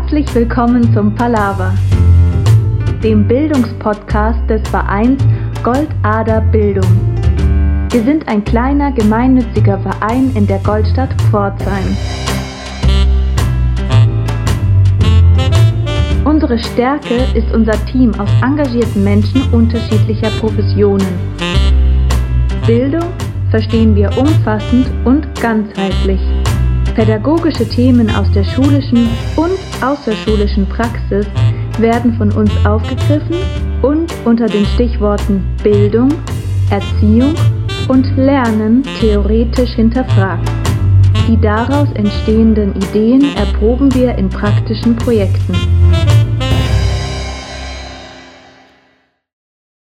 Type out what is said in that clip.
Herzlich willkommen zum Palaver, dem Bildungspodcast des Vereins Goldader Bildung. Wir sind ein kleiner gemeinnütziger Verein in der Goldstadt Pforzheim. Unsere Stärke ist unser Team aus engagierten Menschen unterschiedlicher Professionen. Bildung verstehen wir umfassend und ganzheitlich. Pädagogische Themen aus der schulischen und außerschulischen Praxis werden von uns aufgegriffen und unter den Stichworten Bildung, Erziehung und Lernen theoretisch hinterfragt. Die daraus entstehenden Ideen erproben wir in praktischen Projekten.